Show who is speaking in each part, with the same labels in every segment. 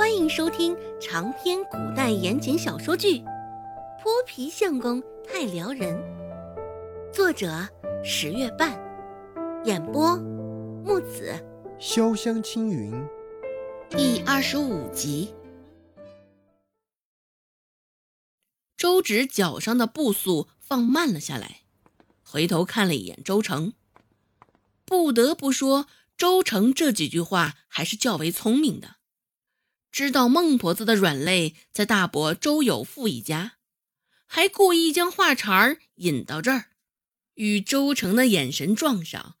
Speaker 1: 欢迎收听长篇古代言情小说剧《泼皮相公太撩人》，作者十月半，演播木子
Speaker 2: 潇湘青云，
Speaker 1: 第二十五集。
Speaker 3: 周芷脚上的步速放慢了下来，回头看了一眼周成。不得不说，周成这几句话还是较为聪明的。知道孟婆子的软肋在大伯周有富一家，还故意将话茬儿引到这儿，与周成的眼神撞上。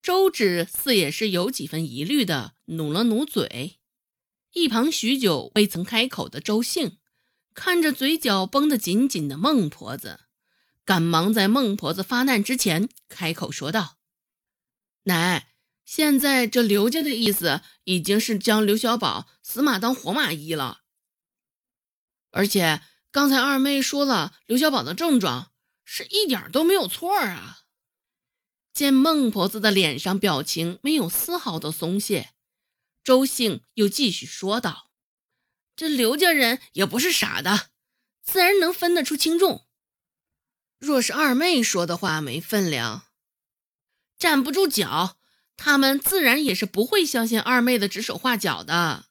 Speaker 3: 周芷似也是有几分疑虑的，努了努嘴。一旁许久未曾开口的周兴，看着嘴角绷得紧紧的孟婆子，赶忙在孟婆子发难之前开口说道：“奶。”现在这刘家的意思已经是将刘小宝死马当活马医了，而且刚才二妹说了刘小宝的症状是一点都没有错啊。见孟婆子的脸上表情没有丝毫的松懈，周兴又继续说道：“这刘家人也不是傻的，自然能分得出轻重。若是二妹说的话没分量，站不住脚。”他们自然也是不会相信二妹的指手画脚的。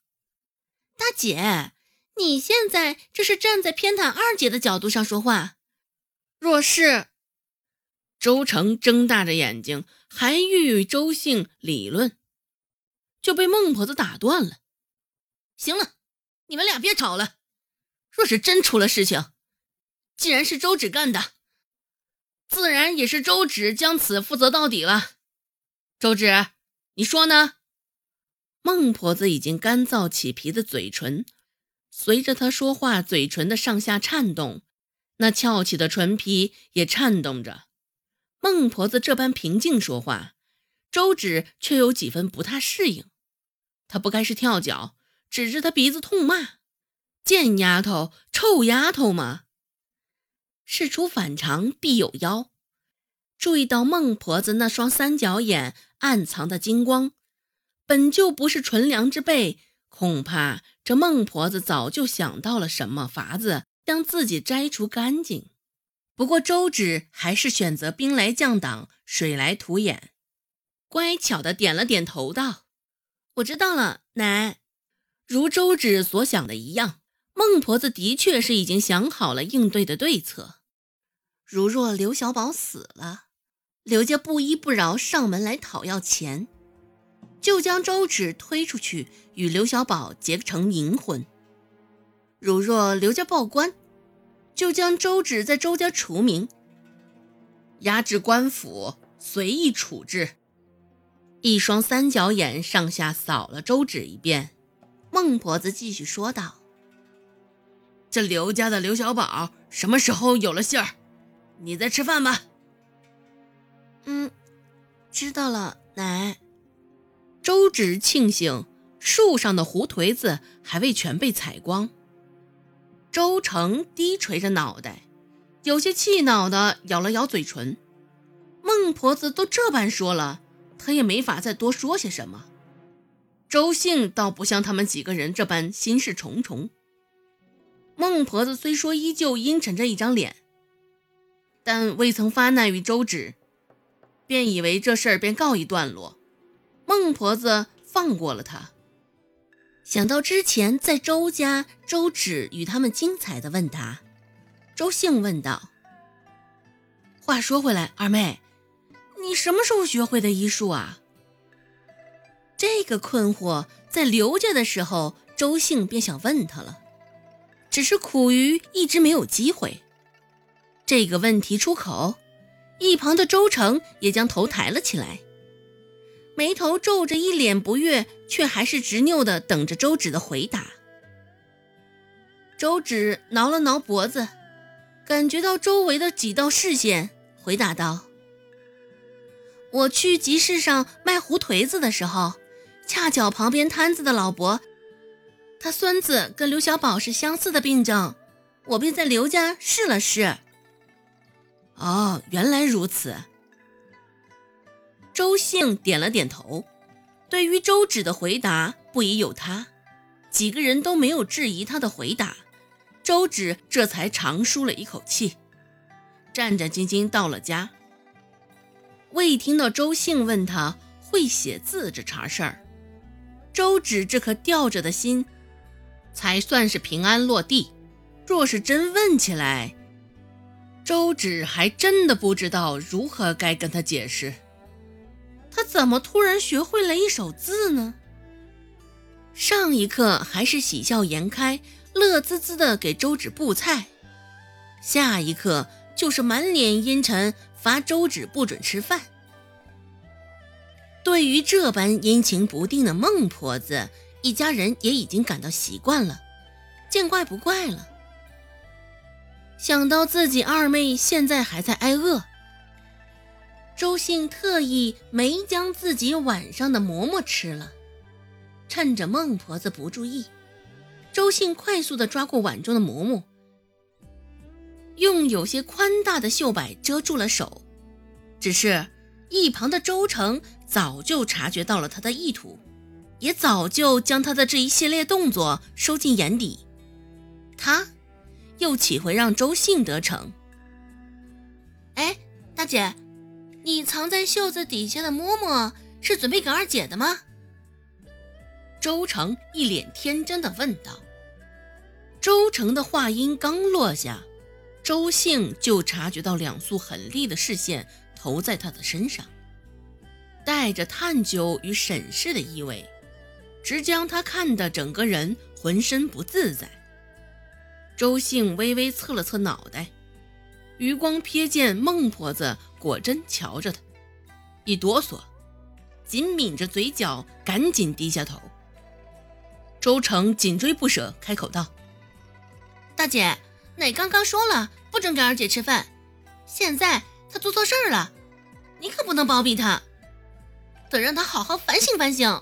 Speaker 1: 大姐，你现在这是站在偏袒二姐的角度上说话。
Speaker 3: 若是周成睁大着眼睛，还欲与周姓理论，就被孟婆子打断了。行了，你们俩别吵了。若是真出了事情，既然是周芷干的，自然也是周芷将此负责到底了。周芷，你说呢？孟婆子已经干燥起皮的嘴唇，随着她说话，嘴唇的上下颤动，那翘起的唇皮也颤动着。孟婆子这般平静说话，周芷却有几分不太适应。她不该是跳脚，指着她鼻子痛骂：“贱丫头，臭丫头吗？”事出反常必有妖。注意到孟婆子那双三角眼暗藏的金光，本就不是纯良之辈，恐怕这孟婆子早就想到了什么法子将自己摘除干净。不过周芷还是选择兵来将挡，水来土掩，乖巧的点了点头，道：“我知道了，奶。”如周芷所想的一样，孟婆子的确是已经想好了应对的对策。如若刘小宝死了，刘家不依不饶，上门来讨要钱，就将周芷推出去，与刘小宝结成冥婚。如若刘家报官，就将周芷在周家除名，押至官府随意处置。一双三角眼上下扫了周芷一遍，孟婆子继续说道：“这刘家的刘小宝什么时候有了信儿？你在吃饭吧。”
Speaker 1: 嗯，知道了，奶。
Speaker 3: 周芷庆幸树上的胡颓子还未全被采光。周成低垂着脑袋，有些气恼的咬了咬嘴唇。孟婆子都这般说了，他也没法再多说些什么。周兴倒不像他们几个人这般心事重重。孟婆子虽说依旧阴沉着一张脸，但未曾发难于周芷。便以为这事儿便告一段落，孟婆子放过了他。
Speaker 1: 想到之前在周家，周芷与他们精彩的问答，周兴问道：“
Speaker 3: 话说回来，二妹，你什么时候学会的医术啊？”
Speaker 1: 这个困惑在刘家的时候，周兴便想问他了，只是苦于一直没有机会。这个问题出口。一旁的周成也将头抬了起来，眉头皱着，一脸不悦，却还是执拗的等着周芷的回答。周芷挠了挠脖子，感觉到周围的几道视线，回答道：“我去集市上卖胡颓子的时候，恰巧旁边摊子的老伯，他孙子跟刘小宝是相似的病症，我便在刘家试了试。”
Speaker 3: 哦，原来如此。周兴点了点头，对于周芷的回答不疑有他，几个人都没有质疑他的回答，周芷这才长舒了一口气，战战兢兢到了家。未听到周兴问他会写字这茬事儿，周芷这颗吊着的心才算是平安落地。若是真问起来，周芷还真的不知道如何该跟他解释。他怎么突然学会了一手字呢？上一刻还是喜笑颜开、乐滋滋的给周芷布菜，下一刻就是满脸阴沉，罚周芷不准吃饭。对于这般阴晴不定的孟婆子，一家人也已经感到习惯了，见怪不怪了。想到自己二妹现在还在挨饿，周信特意没将自己晚上的馍馍吃了。趁着孟婆子不注意，周信快速的抓过碗中的馍馍，用有些宽大的袖摆遮住了手。只是，一旁的周成早就察觉到了他的意图，也早就将他的这一系列动作收进眼底。他，又岂会让周信得逞？哎，大姐，你藏在袖子底下的嬷嬷是准备给二姐的吗？周成一脸天真的问道。周成的话音刚落下，周兴就察觉到两束狠厉的视线投在他的身上，带着探究与审视的意味，直将他看得整个人浑身不自在。周兴微微侧了侧脑袋，余光瞥见孟婆子果真瞧着他，一哆嗦，紧抿着嘴角，赶紧低下头。周成紧追不舍，开口道：“大姐，奶刚刚说了不准给二姐吃饭，现在她做错事儿了，你可不能包庇她，得让她好好反省反省。”